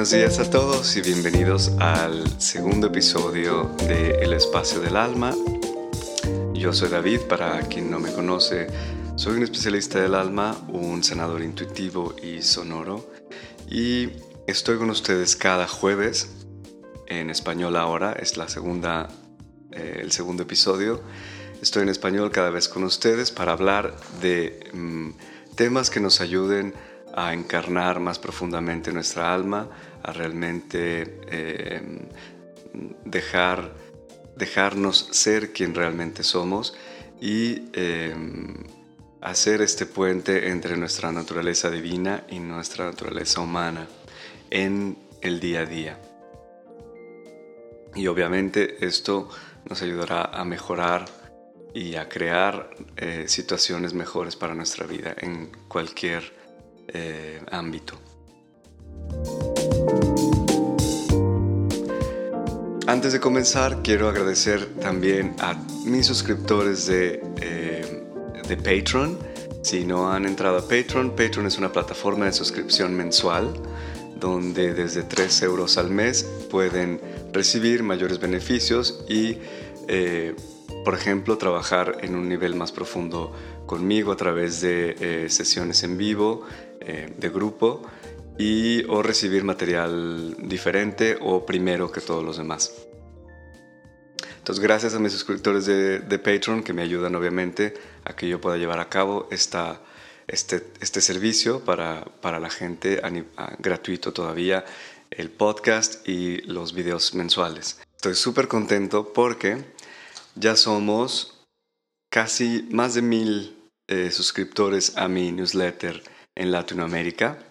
Buenos días a todos y bienvenidos al segundo episodio de El Espacio del Alma. Yo soy David, para quien no me conoce, soy un especialista del alma, un sanador intuitivo y sonoro y estoy con ustedes cada jueves en español ahora, es la segunda, eh, el segundo episodio. Estoy en español cada vez con ustedes para hablar de mm, temas que nos ayuden a encarnar más profundamente nuestra alma, a realmente eh, dejar, dejarnos ser quien realmente somos y eh, hacer este puente entre nuestra naturaleza divina y nuestra naturaleza humana en el día a día. Y obviamente esto nos ayudará a mejorar y a crear eh, situaciones mejores para nuestra vida en cualquier eh, ámbito. Antes de comenzar, quiero agradecer también a mis suscriptores de, eh, de Patreon. Si no han entrado a Patreon, Patreon es una plataforma de suscripción mensual donde desde 3 euros al mes pueden recibir mayores beneficios y, eh, por ejemplo, trabajar en un nivel más profundo conmigo a través de sesiones en vivo, eh, de grupo y o recibir material diferente o primero que todos los demás. Entonces, gracias a mis suscriptores de, Patreon que me ayudan obviamente a que yo pueda llevar a cabo esta, este, este servicio para, para la gente gratuito todavía, el podcast y los videos mensuales. Estoy súper contento porque ya somos casi más de mil eh, suscriptores a mi newsletter en Latinoamérica.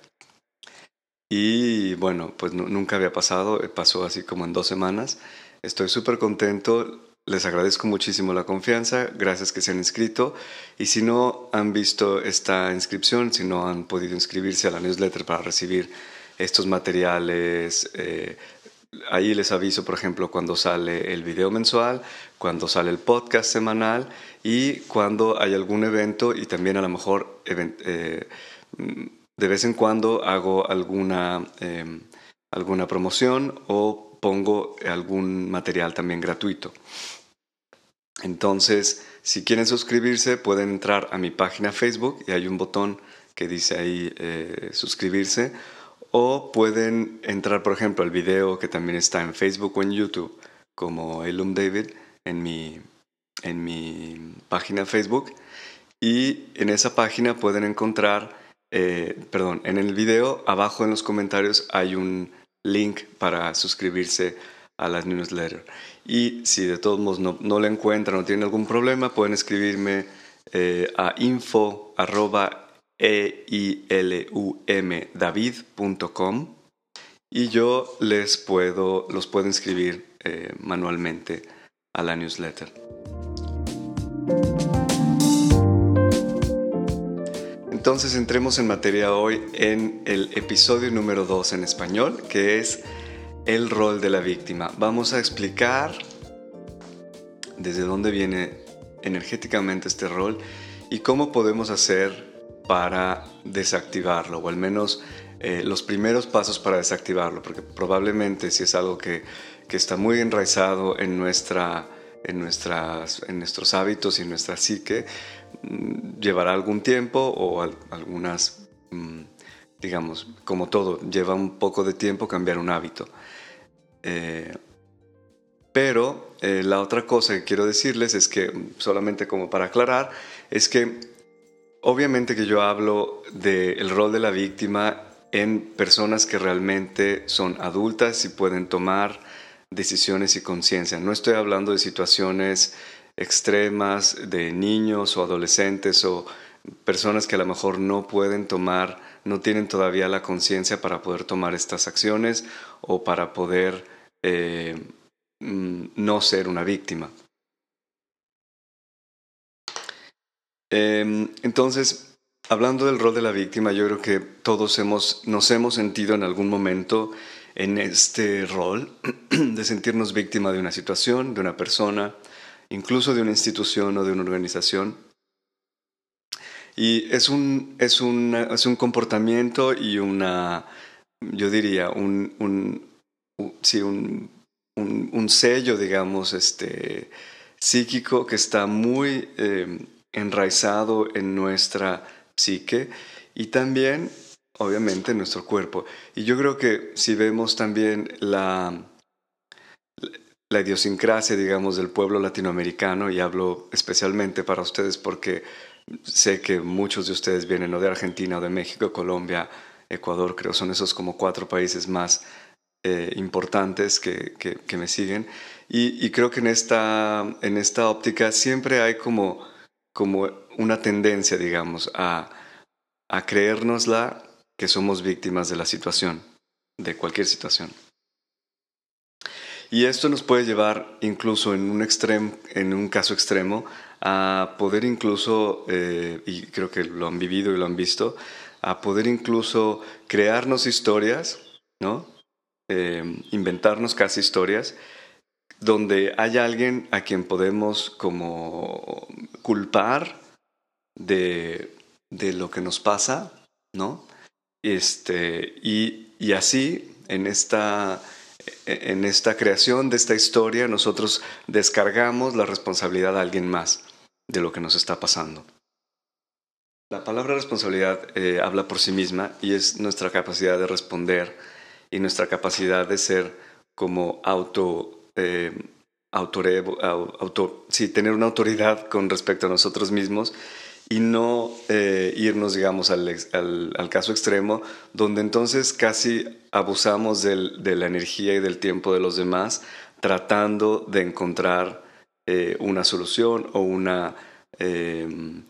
Y bueno, pues nunca había pasado, eh, pasó así como en dos semanas. Estoy súper contento, les agradezco muchísimo la confianza, gracias que se han inscrito. Y si no han visto esta inscripción, si no han podido inscribirse a la newsletter para recibir estos materiales, eh, ahí les aviso, por ejemplo, cuando sale el video mensual, cuando sale el podcast semanal y cuando hay algún evento y también a lo mejor eh, de vez en cuando hago alguna, em, alguna promoción o pongo algún material también gratuito. Entonces, si quieren suscribirse, pueden entrar a mi página Facebook y hay un botón que dice ahí eh, suscribirse. O pueden entrar, por ejemplo, al video que también está en Facebook o en YouTube, como Elum David, en mi, en mi página Facebook. Y en esa página pueden encontrar eh, perdón, en el video abajo en los comentarios hay un link para suscribirse a la newsletter. Y si de todos modos no, no la encuentran o tienen algún problema, pueden escribirme eh, a info y yo les puedo, los puedo inscribir eh, manualmente a la newsletter. Entonces entremos en materia hoy en el episodio número 2 en español, que es el rol de la víctima. Vamos a explicar desde dónde viene energéticamente este rol y cómo podemos hacer para desactivarlo, o al menos eh, los primeros pasos para desactivarlo, porque probablemente si es algo que, que está muy enraizado en, nuestra, en, nuestras, en nuestros hábitos y en nuestra psique, llevará algún tiempo o algunas, mm, digamos, como todo, lleva un poco de tiempo cambiar un hábito. Eh, pero eh, la otra cosa que quiero decirles es que, solamente como para aclarar, es que obviamente que yo hablo del rol de la víctima en personas que realmente son adultas y pueden tomar decisiones y conciencia. No estoy hablando de situaciones extremas de niños o adolescentes o personas que a lo mejor no pueden tomar, no tienen todavía la conciencia para poder tomar estas acciones o para poder eh, mm, no ser una víctima. Em, entonces, hablando del rol de la víctima, yo creo que todos hemos, nos hemos sentido en algún momento en este rol de sentirnos víctima de una situación, de una persona, incluso de una institución o de una organización. Y es un, es un, es un comportamiento y una, yo diría, un, un, sí, un, un, sello, digamos, este, psíquico que está muy em, enraizado en nuestra psique y también, obviamente, en nuestro cuerpo. Y yo creo que si vemos también la, la idiosincrasia, digamos, del pueblo latinoamericano, y hablo especialmente para ustedes porque sé que muchos de ustedes vienen o de Argentina o de México, Colombia, Ecuador, creo son esos como cuatro países más eh, importantes que, me siguen. Y, y, creo que en esta, en esta óptica siempre hay como, como una tendencia, digamos, a, a creérnosla que somos víctimas de la situación, de cualquier situación. Y esto nos puede llevar incluso en un, extremo, en un caso extremo a poder incluso, eh, y creo que lo han vivido y lo han visto, a poder incluso crearnos historias, ¿no? Eh, inventarnos casi historias, donde hay alguien a quien podemos como culpar de, de lo que nos pasa, ¿no? Este, y, y así, en esta en esta creación de esta historia nosotros descargamos la responsabilidad a alguien más de lo que nos está pasando. La palabra responsabilidad eh, habla por sí misma y es nuestra capacidad de responder y nuestra capacidad de ser como auto, eh, auto, sí, tener una autoridad con respecto a nosotros mismos y no eh, irnos, digamos, al, al, caso extremo, donde entonces casi abusamos del, de la energía y del tiempo de los demás tratando de encontrar eh, una solución o una, em,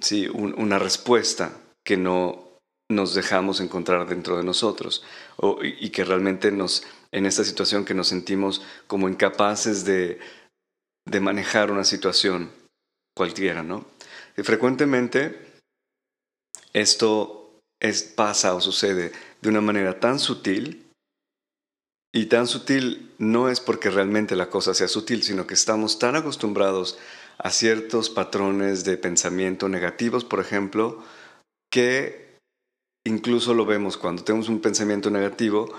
sí, una respuesta que no nos dejamos encontrar dentro de nosotros o, y, que realmente nos, en esta situación que nos sentimos como incapaces de, de manejar una situación cualquiera, ¿no? Y frecuentemente esto es, pasa o sucede de una manera tan sutil y tan sutil no es porque realmente la cosa sea sutil, sino que estamos tan acostumbrados a ciertos patrones de pensamiento negativos, por ejemplo, que incluso lo vemos cuando tenemos un pensamiento negativo,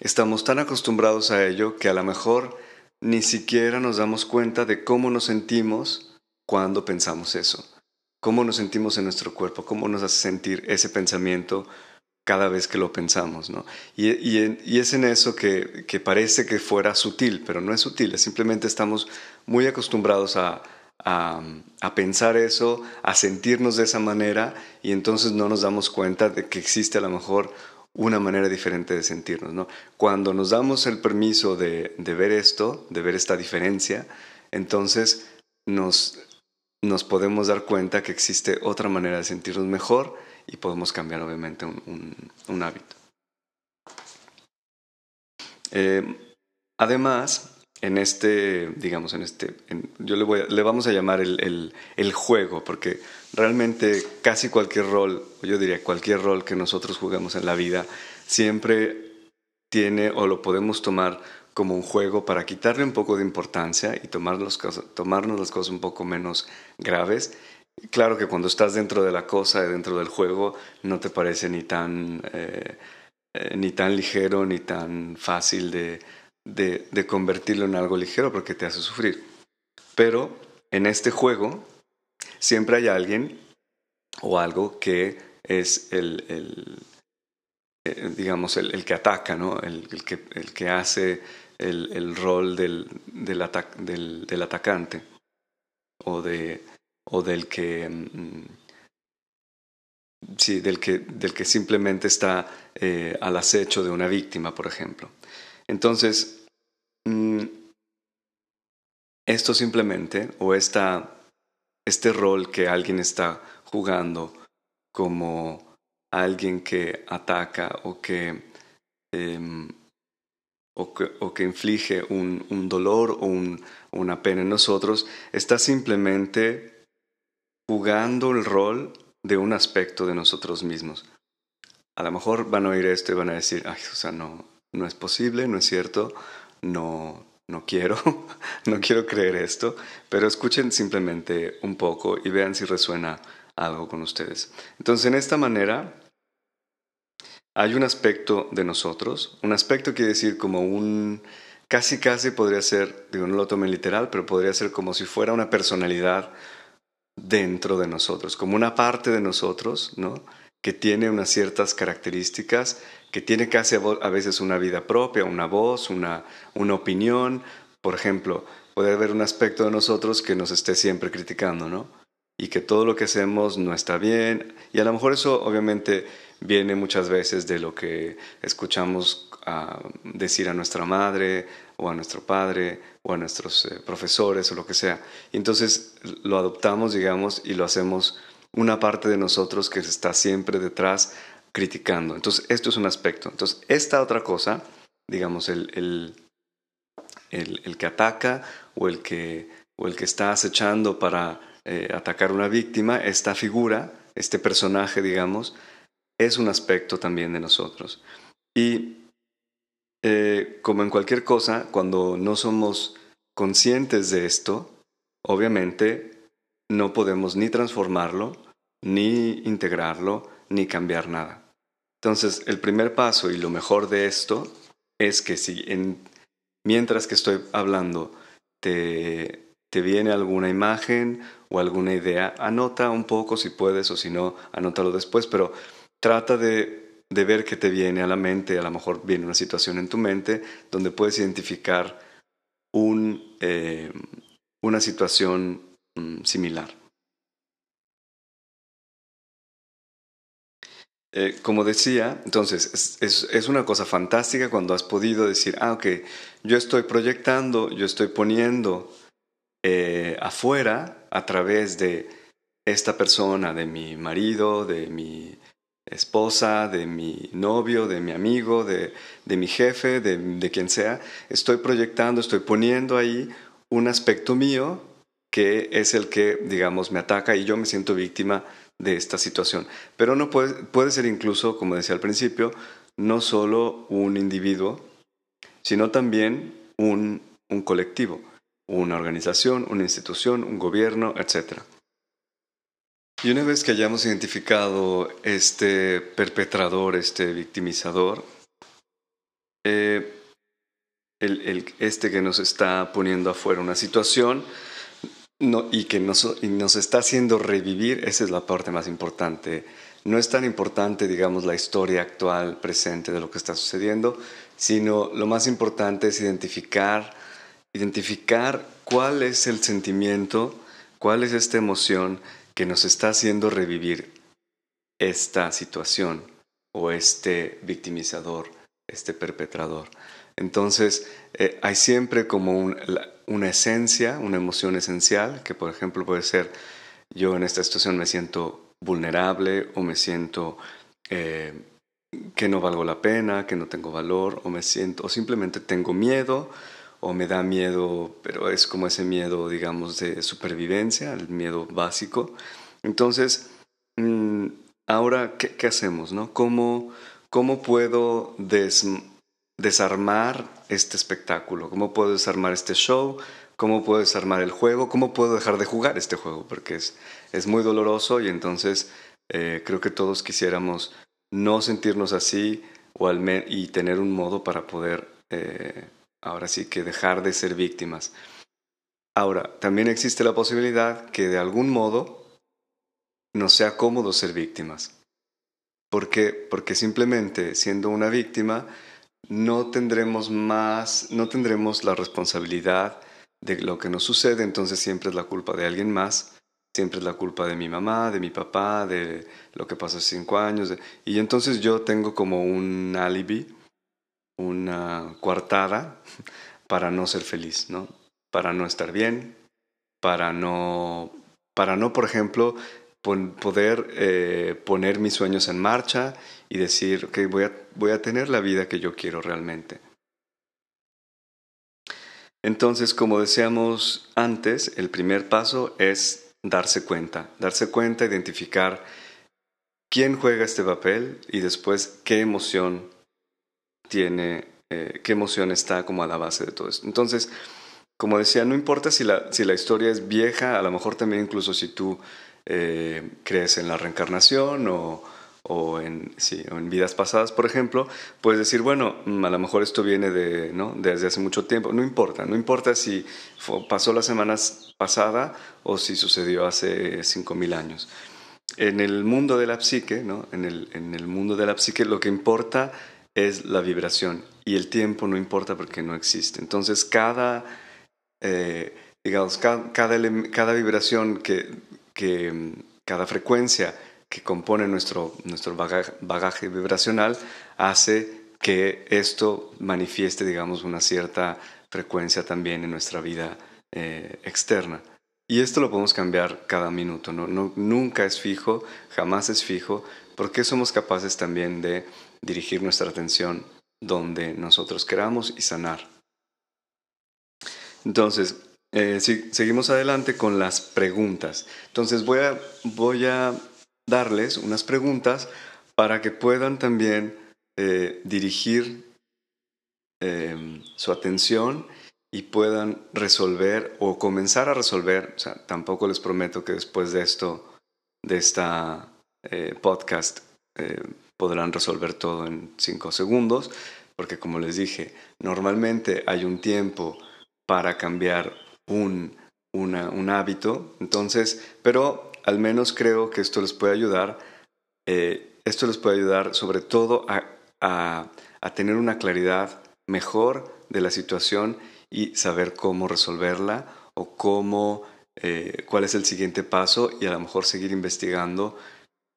estamos tan acostumbrados a ello que a lo mejor ni siquiera nos damos cuenta de cómo nos sentimos cuando pensamos eso cómo nos sentimos en nuestro cuerpo, cómo nos hace sentir ese pensamiento cada vez que lo pensamos. ¿no? Y, es en eso que, que, parece que fuera sutil, pero no es sutil, es simplemente estamos muy acostumbrados a, a, pensar eso, a sentirnos de esa manera y entonces no nos damos cuenta de que existe a lo mejor una manera diferente de sentirnos. ¿no? Cuando nos damos el permiso de, de ver esto, de ver esta diferencia, entonces nos nos podemos dar cuenta que existe otra manera de sentirnos mejor y podemos cambiar obviamente un, hábito. Eh, además, en este, digamos, en este, yo le, voy le vamos a llamar el, el, juego, porque realmente casi cualquier rol, yo diría cualquier rol que nosotros juguemos en la vida, siempre tiene o lo podemos tomar como un juego para quitarle un poco de importancia y tomar tomarnos las cosas un poco menos graves. Claro que cuando estás dentro de la cosa, dentro del juego, no te parece ni tan, eh, eh, ni tan ligero ni tan fácil de, de, convertirlo en algo ligero porque te hace sufrir. Pero en este juego siempre hay alguien o algo que es el, eh, digamos, el, que ataca, ¿no? el, que, el que hace el, el rol del, del, del, del, atacante o, de, o del que... Mm, sí, del que, del que simplemente está eh, al acecho de una víctima, por ejemplo. Entonces, mm, esto simplemente, o esta, este rol que alguien está jugando como alguien que ataca o que eh, o que, inflige un, dolor o una pena en nosotros, está simplemente jugando el rol de un aspecto de nosotros mismos. A lo mejor van a oír esto y van a decir, ay, o sea, no, no es posible, no es cierto, no, no quiero, no quiero creer esto, pero escuchen simplemente un poco y vean si resuena algo con ustedes. Entonces, en esta manera, hay un aspecto de nosotros, un aspecto quiere decir como un, casi casi podría ser, digo, no lo tomen literal, pero podría ser como si fuera una personalidad dentro de nosotros, como una parte de nosotros, ¿no? Que tiene unas ciertas características, que tiene casi a veces una vida propia, una voz, una, una opinión. Por ejemplo, puede haber un aspecto de nosotros que nos esté siempre criticando, ¿no? Y que todo lo que hacemos no está bien. Y a lo mejor eso obviamente viene muchas veces de lo que escuchamos a decir a nuestra madre o a nuestro padre o a nuestros eh, profesores o lo que sea. Y entonces lo adoptamos, digamos, y lo hacemos una parte de nosotros que está siempre detrás criticando. Entonces, esto es un aspecto. Entonces, esta otra cosa, digamos, el, el, el que ataca o el que, o el que está acechando para eh, atacar una víctima, esta figura, este personaje, digamos, es un aspecto también de nosotros. Y eh, como en cualquier cosa, cuando no somos conscientes de esto, obviamente no podemos ni transformarlo, ni integrarlo, ni cambiar nada. Entonces, el primer paso y lo mejor de esto es que si en, mientras que estoy hablando te, te viene alguna imagen o alguna idea, anota un poco si puedes o si no, anótalo después, pero trata de, de ver qué te viene a la mente, a lo mejor viene una situación en tu mente donde puedes identificar un, eh, una situación mm, similar. Eh, como decía, entonces es, es, una cosa fantástica cuando has podido decir, ah, ok, yo estoy proyectando, yo estoy poniendo eh, afuera a través de esta persona, de mi marido, de mi esposa, de mi novio, de mi amigo, de, de mi jefe, de, de quien sea, estoy proyectando, estoy poniendo ahí un aspecto mío que es el que, digamos, me ataca y yo me siento víctima de esta situación. Pero no puede, puede ser incluso, como decía al principio, no solo un individuo, sino también un, un colectivo, una organización, una institución, un gobierno, etc. Y una vez que hayamos identificado este perpetrador, este victimizador, eh, este que nos está poniendo afuera una situación, y que nos, nos está haciendo revivir, esa es la parte más importante. No es tan importante, digamos, la historia actual, presente de lo que está sucediendo, sino lo más importante es identificar, identificar cuál es el sentimiento, cuál es esta emoción que nos está haciendo revivir esta situación o este victimizador, este perpetrador. Entonces, eh, hay siempre como una esencia, una emoción esencial, que por ejemplo puede ser, yo en esta situación me siento vulnerable o me siento eh, que no valgo la pena, que no tengo valor, o me siento, o simplemente tengo miedo, o me da miedo, pero es como ese miedo, digamos, de supervivencia, el miedo básico. Entonces, mm, ahora, ¿qué, hacemos? No? ¿Cómo, ¿Cómo puedo des desarmar este espectáculo? ¿Cómo puedo desarmar este show? ¿Cómo puedo desarmar el juego? ¿Cómo puedo dejar de jugar este juego? Porque es, es muy doloroso y entonces eh, creo que todos quisiéramos no sentirnos así o y tener un modo para poder eh, ahora sí que dejar de ser víctimas. Ahora, también existe la posibilidad que de algún modo nos sea cómodo ser víctimas. ¿Por qué? Porque simplemente siendo una víctima no tendremos más, no tendremos la responsabilidad de lo que nos sucede, entonces siempre es la culpa de alguien más, siempre es la culpa de mi mamá, de mi papá, de lo que pasó hace cinco años, y entonces yo tengo como un alibi, una coartada para no ser feliz, ¿no? Para no estar bien, para no, para no, por ejemplo, poder eh, poner mis sueños en marcha y decir, ok, voy a, voy a tener la vida que yo quiero realmente. Entonces, como decíamos antes, el primer paso es darse cuenta, darse cuenta, identificar quién juega este papel y después qué emoción tiene, eh, qué emoción está como a la base de todo esto. Entonces, como decía, no importa si la, si la historia es vieja, a lo mejor también incluso si tú eh, crees en la reencarnación o, o en, sí, en vidas pasadas, por ejemplo, puedes decir, bueno, mm, a lo mejor esto viene de, ¿no? desde hace mucho tiempo. No importa, no importa si pasó la semana pasada o si sucedió hace 5.000 años. En el mundo de la psique, ¿no? en, el, en el mundo de la psique, lo que importa es la vibración y el tiempo no importa porque no existe. Entonces, cada, eh, digamos, cada, cada, vibración que, que, cada frecuencia que compone nuestro, nuestro bagaje, vibracional hace que esto manifieste, digamos, una cierta frecuencia también en nuestra vida eh, externa. Y esto lo podemos cambiar cada minuto, ¿no? Nunca es fijo, jamás es fijo, porque somos capaces también de dirigir nuestra atención donde nosotros queramos y sanar. Entonces, eh, seguimos adelante con las preguntas. Entonces voy a, voy a darles unas preguntas para que puedan también eh, dirigir em, su atención y puedan resolver o comenzar a resolver. O sea, tampoco les prometo que después de esto, de esta eh, podcast, podrán resolver todo en cinco segundos, porque como les dije, normalmente hay un tiempo para cambiar un, un hábito, entonces, pero al menos creo que esto les puede ayudar. Eh, esto les puede ayudar sobre todo a, tener una claridad mejor de la situación y saber cómo resolverla o cómo, eh, cuál es el siguiente paso y a lo mejor seguir investigando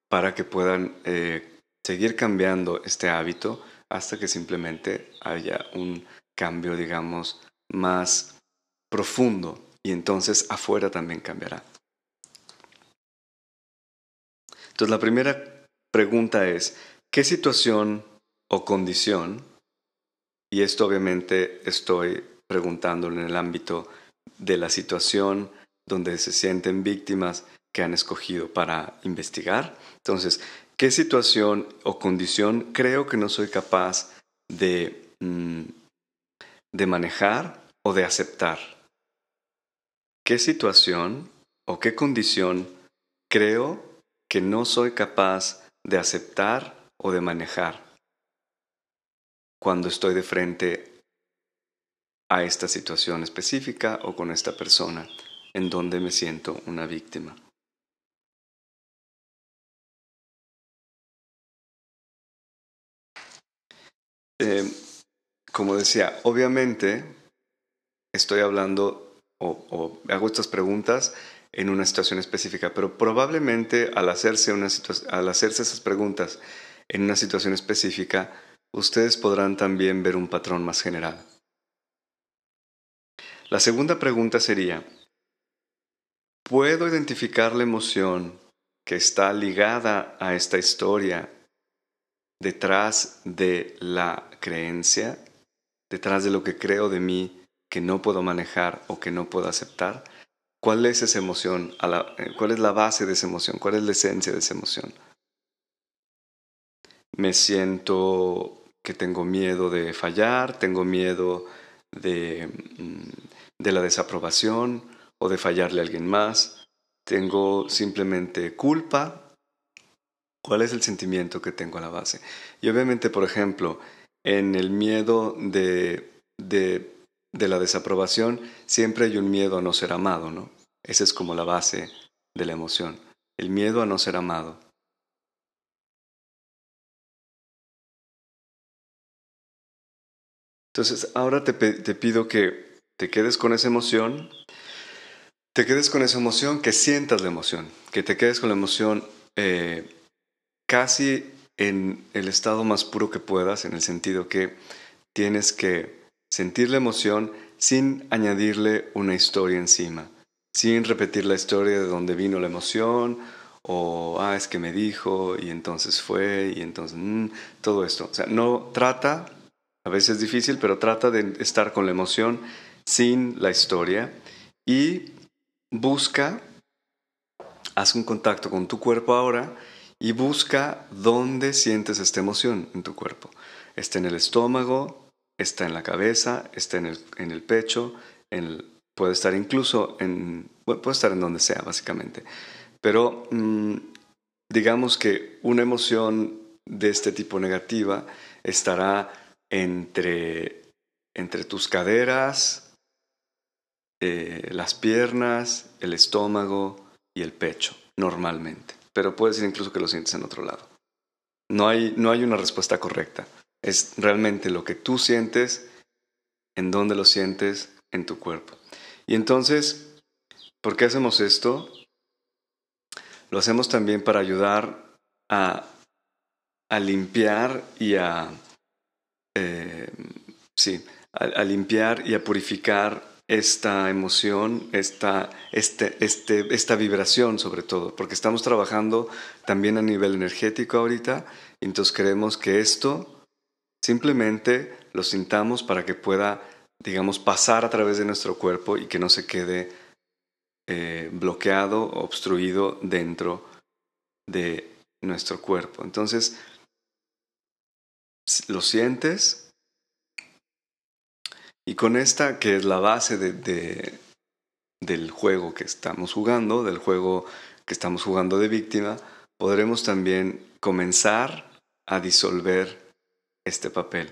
para que puedan eh, seguir cambiando este hábito hasta que simplemente haya un cambio, digamos, más profundo y entonces afuera también cambiará. Entonces la primera pregunta es, ¿qué situación o condición, y esto obviamente estoy preguntando en el ámbito de la situación donde se sienten víctimas que han escogido para investigar. Entonces, ¿qué situación o condición creo que no soy capaz de, mm, de manejar o de aceptar? ¿Qué situación o qué condición creo que no soy capaz de aceptar o de manejar cuando estoy de frente a esta situación específica o con esta persona en donde me siento una víctima. Eh, como decía, obviamente estoy hablando o, o hago estas preguntas en una situación específica, pero probablemente al hacerse, una al hacerse esas preguntas en una situación específica, ustedes podrán también ver un patrón más general. La segunda pregunta sería, ¿puedo identificar la emoción que está ligada a esta historia detrás de la creencia, detrás de lo que creo de mí que no puedo manejar o que no puedo aceptar? ¿Cuál es esa emoción? Eh, ¿Cuál es la base de esa emoción? ¿Cuál es la esencia de esa emoción? Me siento que tengo miedo de fallar, tengo miedo de, mm, de la desaprobación o de fallarle a alguien más, tengo simplemente culpa. ¿Cuál es el sentimiento que tengo a la base? Y obviamente, por ejemplo, en el miedo de, de de la desaprobación, siempre hay un miedo a no ser amado, ¿no? Esa es como la base de la emoción, el miedo a no ser amado. Entonces, ahora te, pido que te quedes con esa emoción, te quedes con esa emoción, que sientas la emoción, que te quedes con la emoción eh, casi en el estado más puro que puedas, en el sentido que tienes que sentir la emoción sin añadirle una historia encima, sin repetir la historia de dónde vino la emoción o, ah, es que me dijo y entonces fue y entonces, mm, todo esto. O sea, no trata, a veces es difícil, pero trata de estar con la emoción sin la historia y busca, haz un contacto con tu cuerpo ahora y busca dónde sientes esta emoción en tu cuerpo. Está en el estómago, está en la cabeza, está en el, pecho, puede estar incluso en, puede estar en donde sea, básicamente. Pero mm, digamos que una emoción de este tipo negativa estará entre, entre tus caderas, eh, las piernas, el estómago y el pecho, normalmente. Pero puede ser incluso que lo sientes en otro lado. No hay, no hay una respuesta correcta. Es realmente lo que tú sientes, en dónde lo sientes, en tu cuerpo. Y entonces, ¿por qué hacemos esto? Lo hacemos también para ayudar a, a limpiar y a, eh, sí, a, limpiar y a purificar esta emoción, esta, este, este, esta vibración sobre todo, porque estamos trabajando también a nivel energético ahorita, y entonces queremos que esto simplemente lo sintamos para que pueda, digamos, pasar a través de nuestro cuerpo y que no se quede eh, bloqueado, obstruido dentro de nuestro cuerpo. Entonces, lo sientes y con esta que es la base de, del juego que estamos jugando, del juego que estamos jugando de víctima, podremos también comenzar a disolver este papel.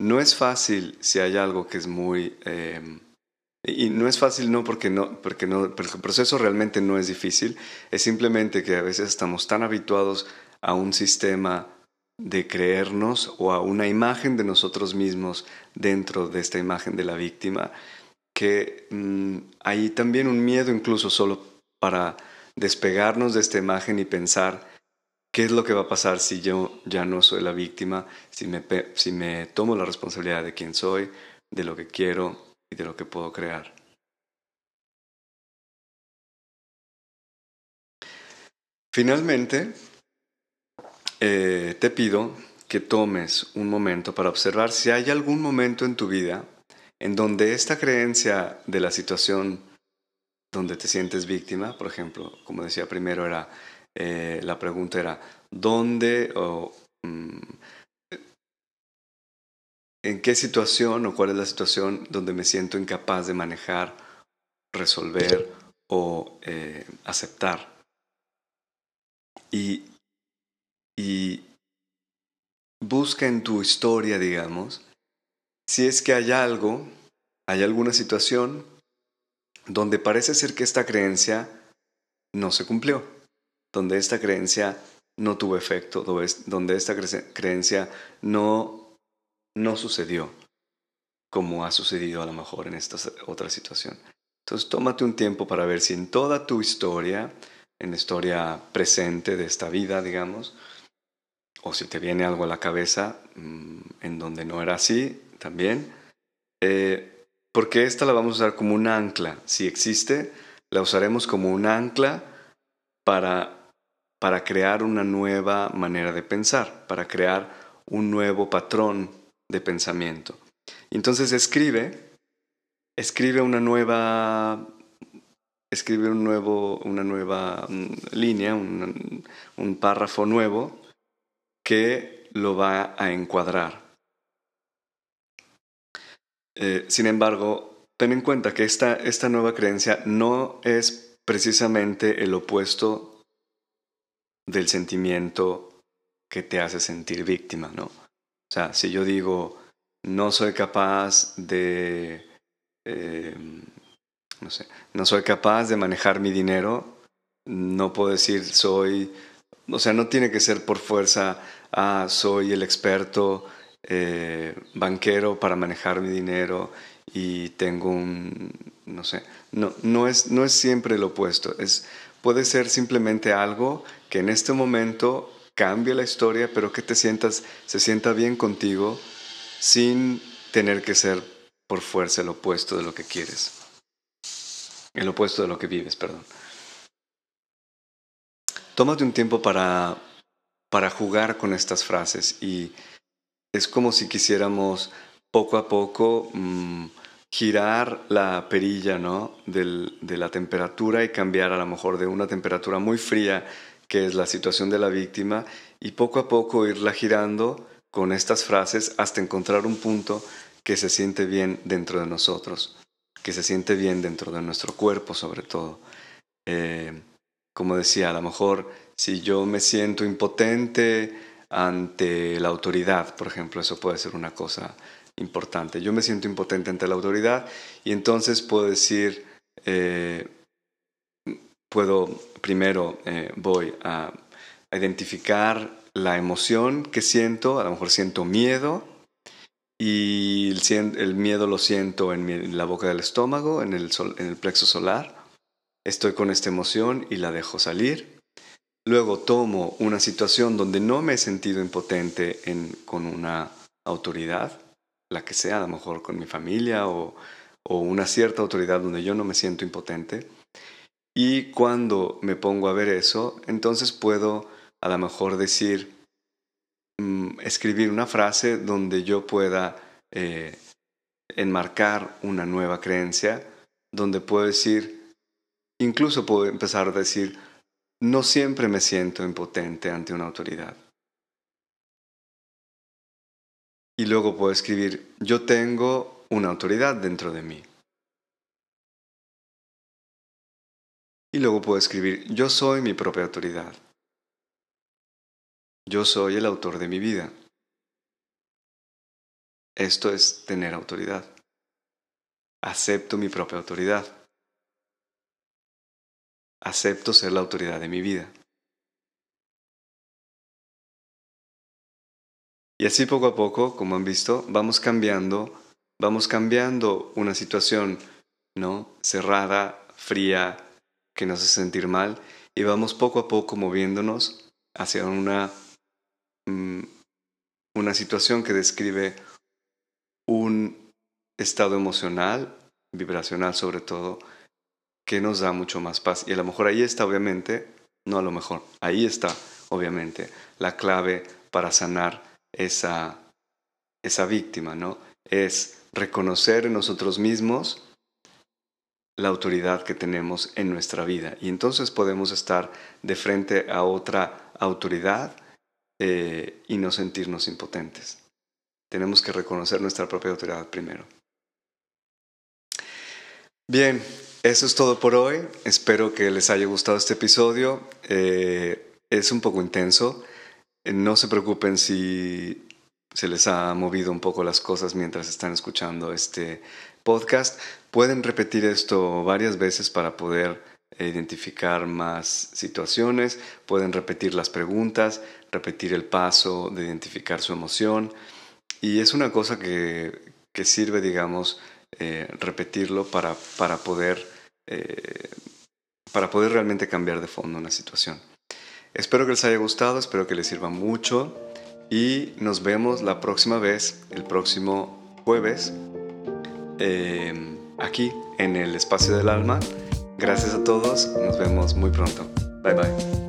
No es fácil si hay algo que es muy... Eh, y no es fácil no porque no, porque no, porque el proceso realmente no es difícil, es simplemente que a veces estamos tan habituados a un sistema de creernos o a una imagen de nosotros mismos dentro de esta imagen de la víctima, que mm, hay también un miedo incluso solo para despegarnos de esta imagen y pensar qué es lo que va a pasar si yo ya no soy la víctima, si me, si me tomo la responsabilidad de quién soy, de lo que quiero y de lo que puedo crear. Finalmente, eh, te pido que tomes un momento para observar si hay algún momento en tu vida en donde esta creencia de la situación donde te sientes víctima, por ejemplo, como decía primero, era eh, la pregunta era ¿dónde o mm, en qué situación o cuál es la situación donde me siento incapaz de manejar, resolver o eh, aceptar? Y y busca en tu historia, digamos, si es que hay algo, hay alguna situación donde parece ser que esta creencia no se cumplió, donde esta creencia no tuvo efecto, donde esta creencia no, no sucedió como ha sucedido a lo mejor en esta otra situación. Entonces tómate un tiempo para ver si en toda tu historia, en la historia presente de esta vida, digamos, o si te viene algo a la cabeza mm, en donde no era así, también. Eh, porque esta la vamos a usar como un ancla. Si existe, la usaremos como un ancla para, para crear una nueva manera de pensar, para crear un nuevo patrón de pensamiento. Entonces escribe, escribe una nueva escribe un nuevo, una nueva mm, línea, un, un párrafo nuevo que lo va a encuadrar. Eh, sin embargo, ten en cuenta que esta, esta nueva creencia no es precisamente el opuesto del sentimiento que te hace sentir víctima, ¿no? O sea, si yo digo, no soy capaz de, eh, no sé, no soy capaz de manejar mi dinero, no puedo decir soy, o sea, no tiene que ser por fuerza ah, soy el experto eh, banquero para manejar mi dinero y tengo un, no sé, no, no, es, no es siempre lo opuesto, es, puede ser simplemente algo que en este momento cambie la historia, pero que te sientas, se sienta bien contigo sin tener que ser por fuerza el opuesto de lo que quieres. El opuesto de lo que vives, perdón. Tómate un tiempo para para jugar con estas frases y es como si quisiéramos poco a poco mm, girar la perilla ¿no? de la temperatura y cambiar a lo mejor de una temperatura muy fría que es la situación de la víctima y poco a poco irla girando con estas frases hasta encontrar un punto que se siente bien dentro de nosotros, que se siente bien dentro de nuestro cuerpo sobre todo. Eh, como decía, a lo mejor si yo me siento impotente ante la autoridad, por ejemplo, eso puede ser una cosa importante. Yo me siento impotente ante la autoridad y entonces puedo decir, eh, puedo primero eh, voy a identificar la emoción que siento, a lo mejor siento miedo y el, miedo lo siento en, la boca del estómago, en en el plexo solar. Estoy con esta emoción y la dejo salir. Luego tomo una situación donde no me he sentido impotente con una autoridad, la que sea, a lo mejor con mi familia o, una cierta autoridad donde yo no me siento impotente. Y cuando me pongo a ver eso, entonces puedo a lo mejor decir, mm, escribir una frase donde yo pueda eh, enmarcar una nueva creencia, donde puedo decir, incluso puedo empezar a decir, no siempre me siento impotente ante una autoridad. Y luego puedo escribir, yo tengo una autoridad dentro de mí. Y luego puedo escribir, yo soy mi propia autoridad. Yo soy el autor de mi vida. Esto es tener autoridad. Acepto mi propia autoridad. Acepto ser la autoridad de mi vida. Y así poco a poco, como han visto, vamos cambiando, vamos cambiando una situación, ¿no? cerrada, fría, que nos hace sentir mal y vamos poco a poco moviéndonos hacia una Mm, una situación que describe un estado emocional, vibracional sobre todo, que nos da mucho más paz. Y a lo mejor ahí está, obviamente, no a lo mejor, ahí está, obviamente, la clave para sanar esa, esa víctima, ¿no? Es reconocer en nosotros mismos la autoridad que tenemos en nuestra vida. Y entonces podemos estar de frente a otra autoridad eh, y no sentirnos impotentes. Tenemos que reconocer nuestra propia autoridad primero. Bien, eso es todo por hoy. Espero que les haya gustado este episodio. Eh, es un poco intenso. No se preocupen si se les ha movido un poco las cosas mientras están escuchando este podcast. Pueden repetir esto varias veces para poder identificar más situaciones, pueden repetir las preguntas, repetir el paso de identificar su emoción y es una cosa que, sirve, digamos, eh, repetirlo para, para, poder, eh, para poder realmente cambiar de fondo una situación. Espero que les haya gustado, espero que les sirva mucho y nos vemos la próxima vez, el próximo jueves, eh, aquí en el espacio del alma Gracias a todos, nos vemos muy pronto. Bye bye.